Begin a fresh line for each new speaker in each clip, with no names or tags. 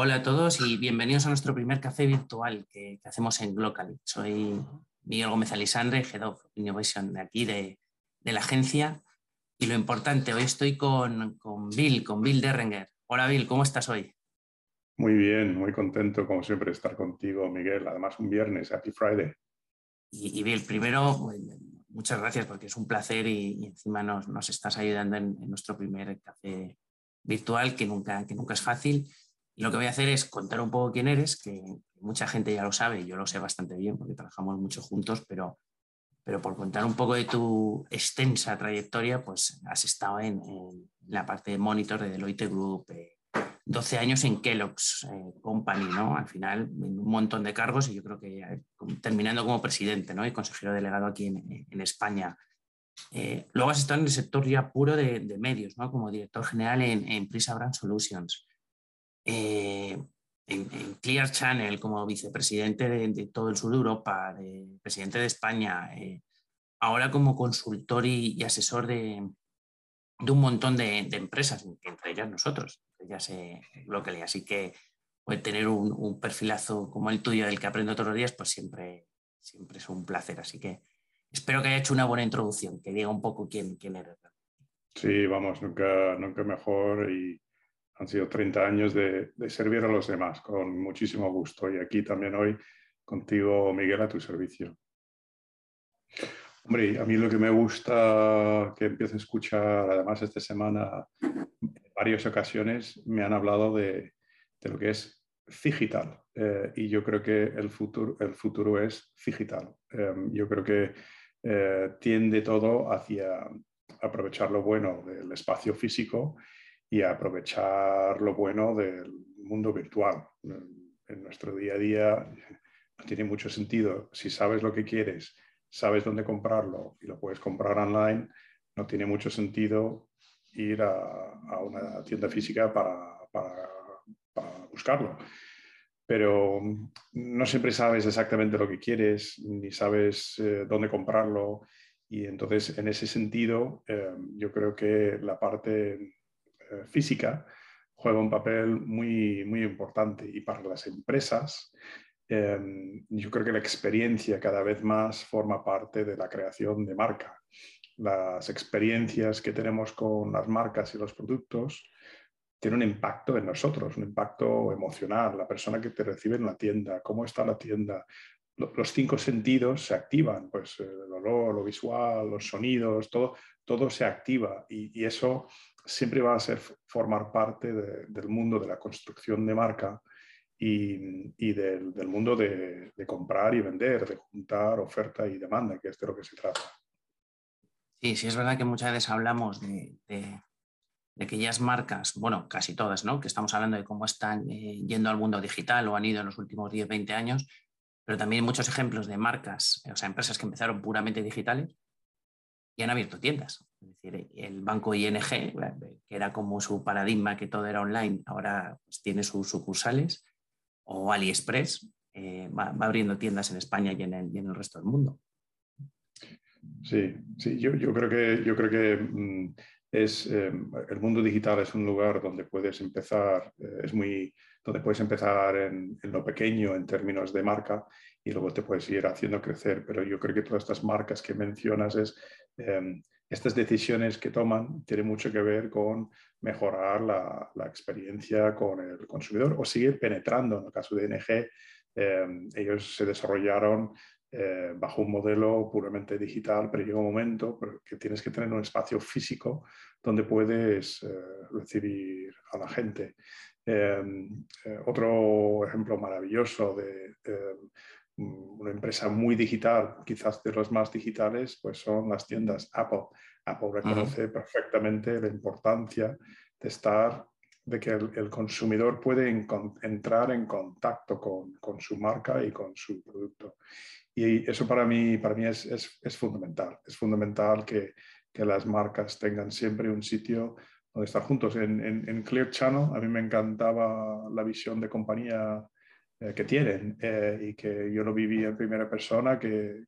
Hola a todos y bienvenidos a nuestro primer café virtual que, hacemos en Glocally. Soy Miguel Gómez Alisandre, Head of Innovation de aquí, de, la agencia. Y lo importante, hoy estoy con, Bill, con Bill Derringer. Hola Bill, ¿cómo estás hoy?
Muy bien, muy contento como siempre de estar contigo, Miguel. Además, un viernes, Happy Friday.
Y, Bill, primero, muchas gracias porque es un placer y, encima nos, nos, estás ayudando en, en, nuestro primer café virtual, que nunca, que nunca es fácil. Lo que voy a hacer es contar un poco quién eres, que mucha gente ya lo sabe, yo lo sé bastante bien porque trabajamos mucho juntos, pero, pero por contar un poco de tu extensa trayectoria, pues has estado en, la parte de monitor de Deloitte Group, 12 eh, años en Kellogg's eh, Company, ¿no? Al final, en un montón de cargos y yo creo que terminando como presidente, ¿no? Y consejero delegado aquí en, España. Eh, luego has estado en el sector ya puro de, medios, ¿no? Como director general en, en Prisa Brand Solutions. Eh, en, Clear Channel como vicepresidente de, todo el sur de Europa, presidente de España, eh, ahora como consultor y, asesor de, un montón de, empresas, entre ellas nosotros, entre ellas eh, Así que pues, tener un, perfilazo como el tuyo del que aprendo todos los días, pues siempre, siempre es un placer. Así que espero que haya hecho una buena introducción, que diga un poco quién, quién eres.
Sí, vamos, nunca, nunca mejor y han sido 30 años de, servir a los demás con muchísimo gusto. Y aquí también hoy contigo, Miguel, a tu servicio. Hombre, a mí lo que me gusta que empiezo a escuchar, además esta semana, en varias ocasiones me han hablado de, lo que es digital. Eh, y yo creo que el futuro, el futuro es digital. Em, yo creo que eh, tiende todo hacia aprovechar lo bueno del espacio físico y aprovechar lo bueno del mundo virtual. En nuestro día a día no tiene mucho sentido. Si sabes lo que quieres, sabes dónde comprarlo y lo puedes comprar online, no tiene mucho sentido ir a, una tienda física para, buscarlo. Pero no siempre sabes exactamente lo que quieres, ni sabes eh, dónde comprarlo. Y entonces, en ese sentido, eh, yo creo que la parte física juega un papel muy, muy importante y para las empresas em, yo creo que la experiencia cada vez más forma parte de la creación de marca. Las experiencias que tenemos con las marcas y los productos tienen un impacto en nosotros, un impacto emocional, la persona que te recibe en la tienda, cómo está la tienda. Los cinco sentidos se activan, pues el olor, lo visual, los sonidos, todo, todo se activa y eso siempre va a ser formar parte del mundo de la construcción de marca y, del, mundo de, comprar y vender, de juntar oferta y demanda, que es de lo que se trata.
Sí, sí, es verdad que muchas veces hablamos de, aquellas marcas, bueno, casi todas, ¿no? Que estamos hablando de cómo están eh, yendo al mundo digital o han ido en los últimos 10, 20 años, pero también muchos ejemplos de marcas, o sea, empresas que empezaron puramente digitales y han abierto tiendas. Es decir, el banco ING, que era como su paradigma, que todo era online, ahora pues, tiene sus sucursales, o AliExpress, eh, va, abriendo tiendas en España y en, el, resto del mundo.
Sí, sí, yo, creo que, yo creo que mm, es, eh, el mundo digital es un lugar donde puedes empezar, eh, es muy, donde puedes empezar en, lo pequeño en términos de marca y luego te puedes ir haciendo crecer. Pero yo creo que todas estas marcas que mencionas es Em, estas decisiones que toman tienen mucho que ver con mejorar la, experiencia con el consumidor o seguir penetrando. En el caso de ING, em, ellos se desarrollaron eh, bajo un modelo puramente digital, pero llega un momento que tienes que tener un espacio físico donde puedes eh, recibir a la gente. Em, eh, otro ejemplo maravilloso de Mm, una empresa muy digital, quizás de los más digitales, pues son las tiendas Apple. Apple reconoce perfectamente la importancia de estar, de que el, consumidor puede entrar en contacto con, con, su marca y con su producto. Y eso para mí, para mí es, es, es fundamental. Es fundamental que, que, las marcas tengan siempre un sitio donde estar juntos. En, en, en Clear Channel a mí me encantaba la visión de compañía eh, que tienen eh, y que yo lo viví en primera persona, que,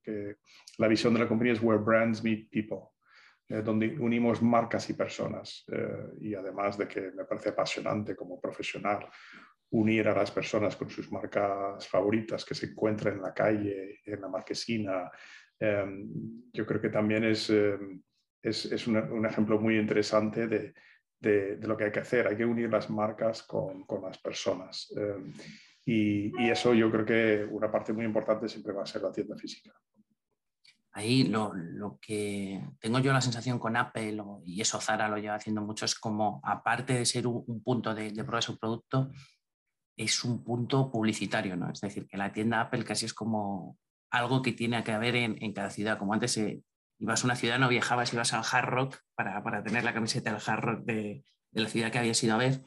la visión de la compañía es where brands meet people, eh, donde unimos marcas y personas y además de que me parece apasionante como profesional unir a las personas con sus marcas favoritas que se encuentran en la calle, en la marquesina. Em, yo creo que también es, em, es, un ejemplo muy interesante de, de, lo que hay que hacer. Hay que unir las marcas con, con las personas. Em, y, eso yo creo que una parte muy importante siempre va a ser la tienda física.
Ahí lo, lo que tengo yo la sensación con Apple, y eso Zara lo lleva haciendo mucho, es como, aparte de ser un, punto de, de prueba de su producto, es un punto publicitario, ¿no? Es decir, que la tienda Apple casi es como algo que tiene que haber en, en cada ciudad. Como antes eh, ibas a una ciudad, no viajabas, ibas al Hard Rock para, para tener la camiseta del Hard Rock de, de, la ciudad que habías ido a ver.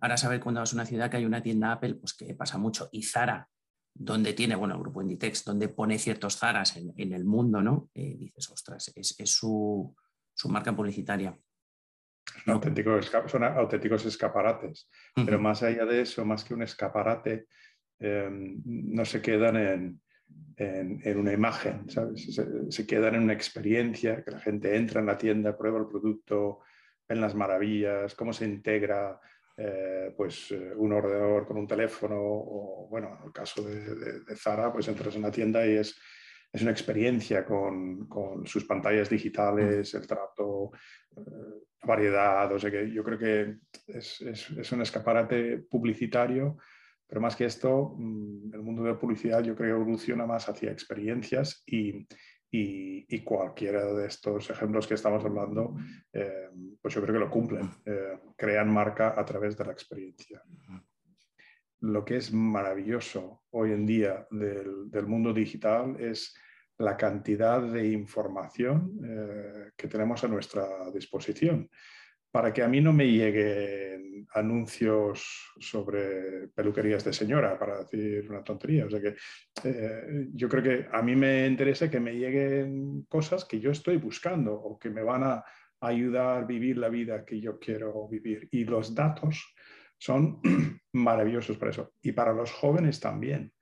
Ahora saber cuando vas a una ciudad que hay una tienda Apple, pues que pasa mucho. Y Zara, donde tiene, bueno, el grupo Inditex, donde pone ciertos Zaras en, en el mundo, ¿no? Eh, dices, ostras, es, es su, su, marca publicitaria.
Son, auténticos, son auténticos escaparates, uh -huh. pero más allá de eso, más que un escaparate, eh, no se quedan en, en, en una imagen, ¿sabes? Se, se, quedan en una experiencia, que la gente entra en la tienda, prueba el producto, ven las maravillas, cómo se integra eh, pues eh, un ordenador con un teléfono o, bueno, en el caso de, Zara, pues entras en la tienda y es, es una experiencia con, con, sus pantallas digitales, el trato, eh, variedad, o sea que yo creo que es, es, es un escaparate publicitario pero más que esto, mm, el mundo de la publicidad yo creo evoluciona más hacia experiencias y, y, y cualquiera de estos ejemplos que estamos hablando, eh, pues yo creo que lo cumplen. Eh, crean marca a través de la experiencia. Lo que es maravilloso hoy en día del, del mundo digital es la cantidad de información eh, que tenemos a nuestra disposición para que a mí no me lleguen anuncios sobre peluquerías de señora, para decir una tontería. O sea que eh, yo creo que a mí me interesa que me lleguen cosas que yo estoy buscando o que me van a ayudar a vivir la vida que yo quiero vivir. Y los datos son maravillosos para eso. Y para los jóvenes también.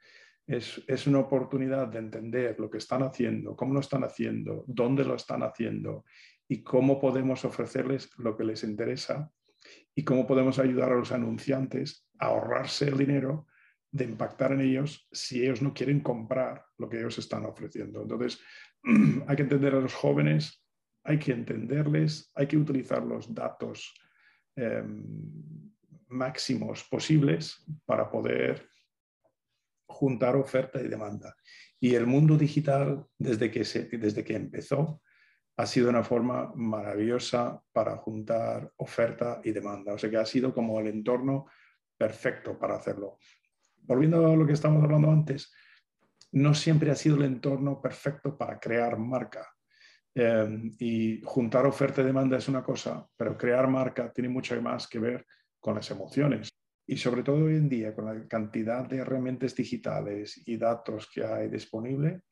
Es, es, una oportunidad de entender lo que están haciendo, cómo lo están haciendo, dónde lo están haciendo y cómo podemos ofrecerles lo que les interesa y cómo podemos ayudar a los anunciantes a ahorrarse el dinero de impactar en ellos si ellos no quieren comprar lo que ellos están ofreciendo. Entonces, hay que entender a los jóvenes, hay que entenderles, hay que utilizar los datos eh, máximos posibles para poder juntar oferta y demanda. Y el mundo digital, desde que, desde que empezó, ha sido una forma maravillosa para juntar oferta y demanda. O sea que ha sido como el entorno perfecto para hacerlo. Volviendo a lo que estamos hablando antes, no siempre ha sido el entorno perfecto para crear marca. Eh, y juntar oferta y demanda es una cosa, pero crear marca tiene mucho más que ver con las emociones. Y sobre todo hoy en día, con la cantidad de herramientas digitales y datos que hay disponible,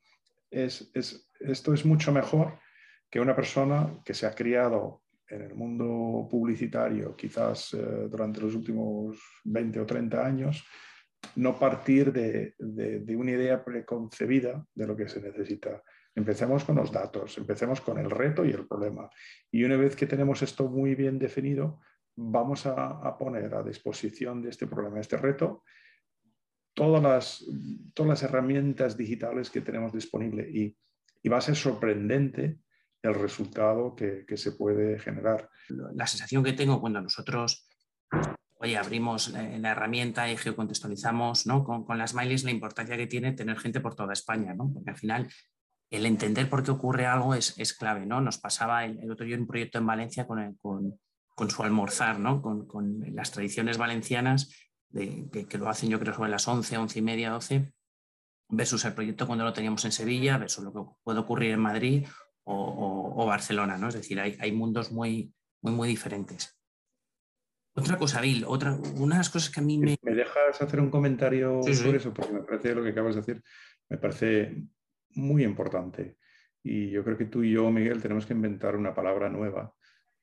es, esto es mucho mejor que una persona que se ha criado en el mundo publicitario quizás eh, durante los últimos 20 o 30 años, no partir de, una idea preconcebida de lo que se necesita. Empecemos con los datos, empecemos con el reto y el problema. Y una vez que tenemos esto muy bien definido, vamos a, poner a disposición de este problema, este reto, todas las, herramientas digitales que tenemos disponibles. Y va a ser sorprendente el resultado que, que, se puede generar.
La sensación que tengo cuando nosotros oye, abrimos la herramienta y geocontextualizamos ¿no? con, con las smileys la importancia que tiene tener gente por toda España, ¿no? porque al final el entender por qué ocurre algo es, es clave. ¿no? Nos pasaba el, el, otro día un proyecto en Valencia con, el, con, con su almorzar, ¿no? con las tradiciones valencianas, de, que, que, lo hacen yo creo sobre las 11, 11 y media, 12, versus el proyecto cuando lo teníamos en Sevilla, versus lo que puede ocurrir en Madrid o, o, o Barcelona, ¿no? Es decir, hay, hay, mundos muy, muy, muy diferentes. Otra cosa, Bill, otra, una de las cosas que a mí me...
¿Me dejas hacer un comentario sí, sobre sí. eso? Porque me parece lo que acabas de decir, me parece muy importante. Y yo creo que tú y yo, Miguel, tenemos que inventar una palabra nueva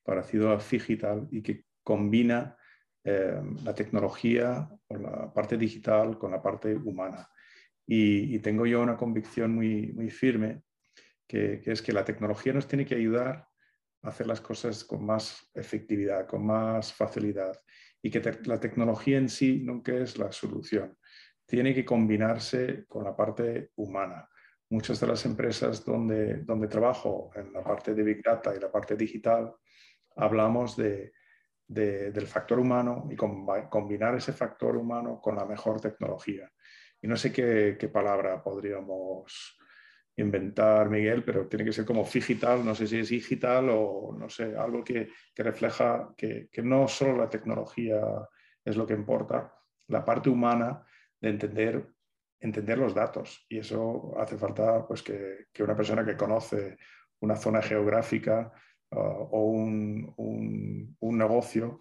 parecido a digital y que combina eh, la tecnología o la parte digital con la parte humana. Y, y tengo yo una convicción muy, muy firme que, es que la tecnología nos tiene que ayudar hacer las cosas con más efectividad, con más facilidad y que la tecnología en sí nunca es la solución. Tiene que combinarse con la parte humana. Muchas de las empresas donde, donde trabajo, en la parte de Big Data y la parte digital, hablamos de, del factor humano y combinar ese factor humano con la mejor tecnología. Y no sé qué palabra podríamos inventar, Miguel, pero tiene que ser como digital, no sé si es digital o no sé, algo que, refleja que, no solo la tecnología es lo que importa, la parte humana de entender, entender los datos. Y eso hace falta pues, que, una persona que conoce una zona geográfica uh, o un, un, negocio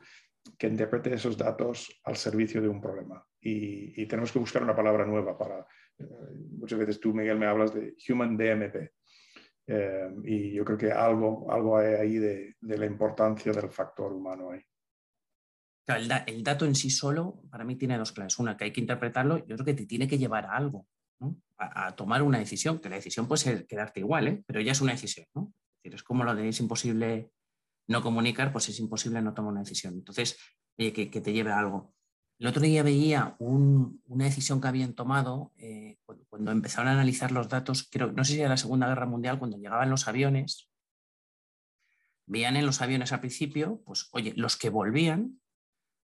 que interprete esos datos al servicio de un problema. y tenemos que buscar una palabra nueva para, muchas veces tú, Miguel, me hablas de Human DMP. Eh, y yo creo que algo, algo hay ahí de, la importancia del factor humano
el, dato en sí solo, para mí, tiene dos claves. Una, que hay que interpretarlo, yo creo que te tiene que llevar a algo, a, tomar una decisión, que la decisión puede ser quedarte igual, ¿eh? pero ya es una decisión. ¿no? Es, decir, es como lo de es imposible no comunicar, pues es imposible no tomar una decisión. Entonces, que, que te lleve a algo. El otro día veía una decisión que habían tomado eh, cuando, empezaron a analizar los datos, creo, no sé si era la Segunda Guerra Mundial, cuando llegaban los aviones, veían en los aviones al principio, pues oye, los que volvían,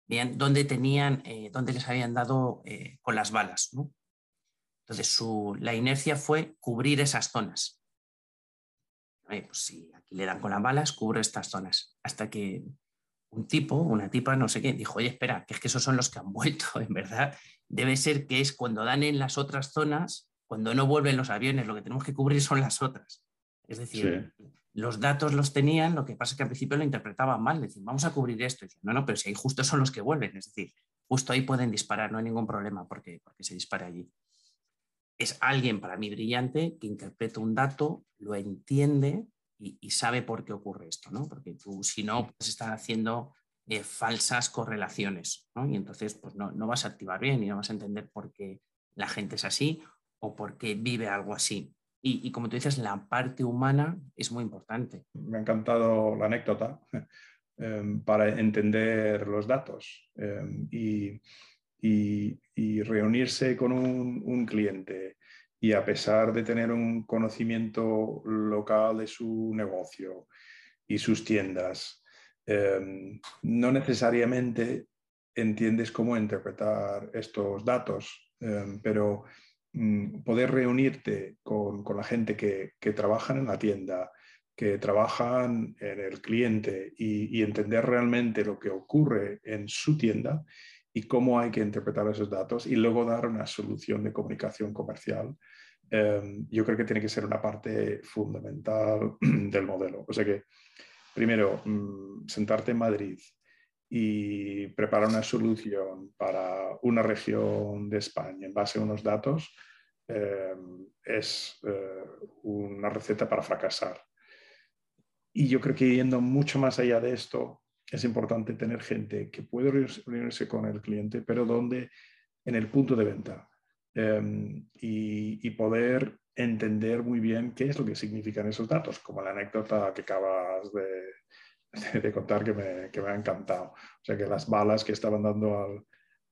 veían dónde tenían, eh, dónde les habían dado eh, con las balas. Entonces, su, la inercia fue cubrir esas zonas. pues si aquí le dan con las balas, cubro estas zonas. Hasta que un tipo, una tipa, no sé qué, dijo, oye, espera, que es que esos son los que han vuelto, en verdad. Debe ser que es cuando dan en las otras zonas, cuando no vuelven los aviones, lo que tenemos que cubrir son las otras. Es decir, los datos los tenían, lo que pasa es que al principio lo interpretaban mal, decían, vamos a cubrir esto. Y no, no, pero si ahí justo son los que vuelven, es decir, justo ahí pueden disparar, no hay ningún problema porque, porque se dispare allí. Es alguien para mí brillante que interpreta un dato, lo entiende y, sabe por qué ocurre esto, ¿no? Porque tú, si no, pues estás haciendo eh, falsas correlaciones, ¿no? Y entonces, pues no, no, vas a activar bien y no vas a entender por qué la gente es así o por qué vive algo así. Y, y como tú dices, la parte humana es muy importante.
Me ha encantado la anécdota em, para entender los datos em, y, y, y, reunirse con un, un cliente y a pesar de tener un conocimiento local de su negocio y sus tiendas, em, no necesariamente entiendes cómo interpretar estos datos, em, pero mm, poder reunirte con, la gente que, que trabajan en la tienda, que trabajan en el cliente y, entender realmente lo que ocurre en su tienda y cómo hay que interpretar esos datos y luego dar una solución de comunicación comercial. Em, yo creo que tiene que ser una parte fundamental del modelo. O sea que, primero, mm, sentarte en Madrid y preparar una solución para una región de España en base a unos datos em, es eh, una receta para fracasar. Y yo creo que yendo mucho más allá de esto, es importante tener gente que puede reunirse con el cliente, pero donde en el punto de venta em, y, poder entender muy bien qué es lo que significan esos datos, como la anécdota que acabas de, de contar que me, que me, ha encantado. O sea, que las balas que estaban dando al,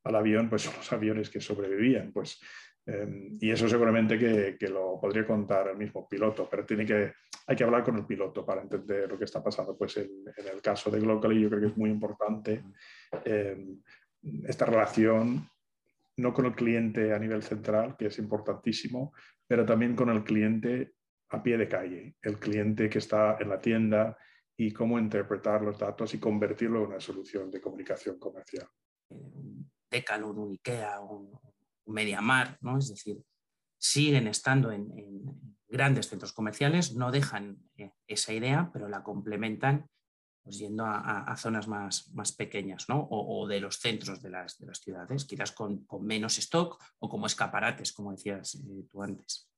al avión, pues son los aviones que sobrevivían. Pues Em, y eso seguramente que, que, lo podría contar el mismo piloto, pero tiene que, hay que hablar con el piloto para entender lo que está pasando. Pues en, el caso de Globally yo creo que es muy importante em, esta relación, no con el cliente a nivel central, que es importantísimo, pero también con el cliente a pie de calle, el cliente que está en la tienda y cómo interpretar los datos y convertirlo en una solución de comunicación comercial.
Decathlon, un IKEA, un, Mediamar, ¿no? es decir, siguen estando en, grandes centros comerciales, no dejan eh, esa idea, pero la complementan pues, yendo a, zonas más, más pequeñas ¿no? o, de los centros de las, de las ciudades, quizás con, menos stock o como escaparates, como decías eh, tú antes.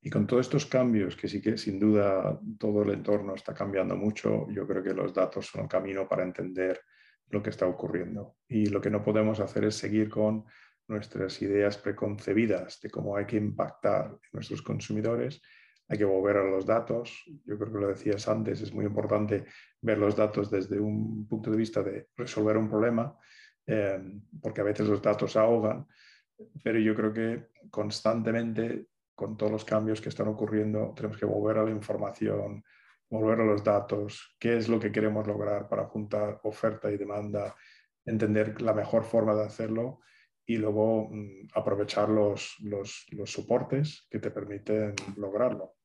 Y con todos estos cambios, que sí que sin duda todo el entorno está cambiando mucho, yo creo que los datos son el camino para entender lo que está ocurriendo. Y lo que no podemos hacer es seguir con nuestras ideas preconcebidas de cómo hay que impactar en nuestros consumidores, hay que volver a los datos. Yo creo que lo decías antes, es muy importante ver los datos desde un punto de vista de resolver un problema, eh, porque a veces los datos ahogan, pero yo creo que constantemente, con todos los cambios que están ocurriendo, tenemos que volver a la información, volver a los datos, qué es lo que queremos lograr para juntar oferta y demanda, entender la mejor forma de hacerlo y luego mm, aprovechar los, los, los, soportes que te permiten lograrlo.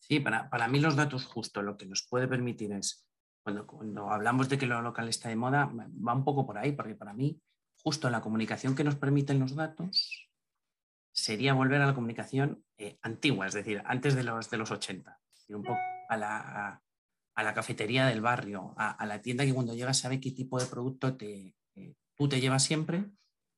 Sí, para, para, mí los datos justo lo que nos puede permitir es, cuando, cuando hablamos de que lo local está de moda, va un poco por ahí, porque para mí justo la comunicación que nos permiten los datos sería volver a la comunicación eh, antigua, es decir, antes de los, de los 80, un poco a la, a, la cafetería del barrio, a, la tienda que cuando llegas sabe qué tipo de producto te, eh, tú te llevas siempre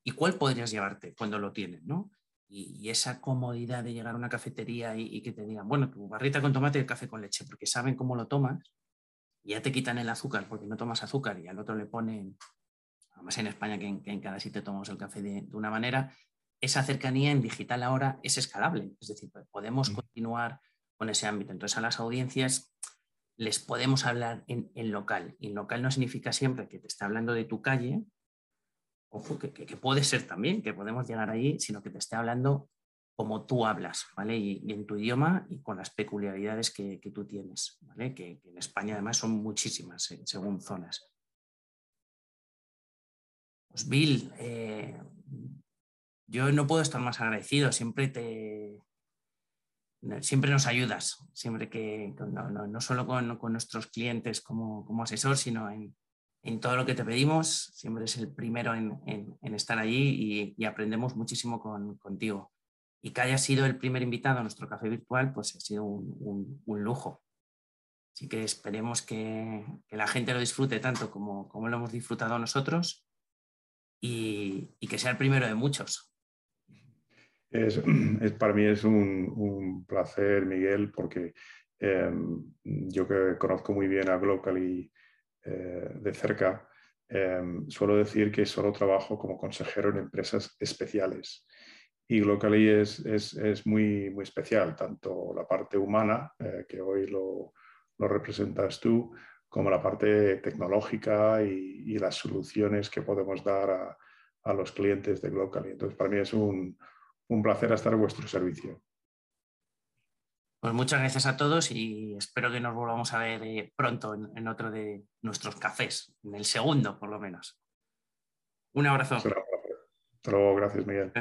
y cuál podrías llevarte cuando lo tienes, ¿no? Y, esa comodidad de llegar a una cafetería y, que te digan, bueno, tu barrita con tomate y el café con leche, porque saben cómo lo tomas, y ya te quitan el azúcar porque no tomas azúcar y al otro le ponen, además en España que en, cada sitio tomamos el café de, una manera, esa cercanía en digital ahora es escalable, es decir, podemos mm. continuar con ese ámbito. Entonces a las audiencias les podemos hablar en, en local, y en local no significa siempre que te esté hablando de tu calle, que, puede ser también, que podemos llegar allí, sino que te esté hablando como tú hablas, ¿vale? Y, en tu idioma y con las peculiaridades que, tú tienes, ¿vale? Que, en España además son muchísimas, eh, según zonas. Pues Bill, eh, yo no puedo estar más agradecido, siempre te... Siempre nos ayudas, siempre que, no, solo con, nuestros clientes como, como asesor, sino en, en todo lo que te pedimos, siempre eres el primero en, estar allí y, aprendemos muchísimo contigo. Y que hayas sido el primer invitado a nuestro café virtual, pues ha sido un, lujo. Así que esperemos que, la gente lo disfrute tanto como, como lo hemos disfrutado nosotros y, que sea el primero de muchos.
Es, para mí es un, placer, Miguel, porque em, yo que conozco muy bien a Glocal y eh, de cerca, em, suelo decir que solo trabajo como consejero en empresas especiales. Y Glocally es, es, muy, muy especial, tanto la parte humana, eh, que hoy lo, lo, representas tú, como la parte tecnológica y, las soluciones que podemos dar a, a los clientes de Glocally. Entonces, para mí es un, un placer estar a vuestro servicio.
Pues muchas gracias a todos y espero que nos volvamos a ver eh, pronto en, otro de nuestros cafés, en el segundo por lo menos. Un abrazo.
Hasta luego, gracias Miguel.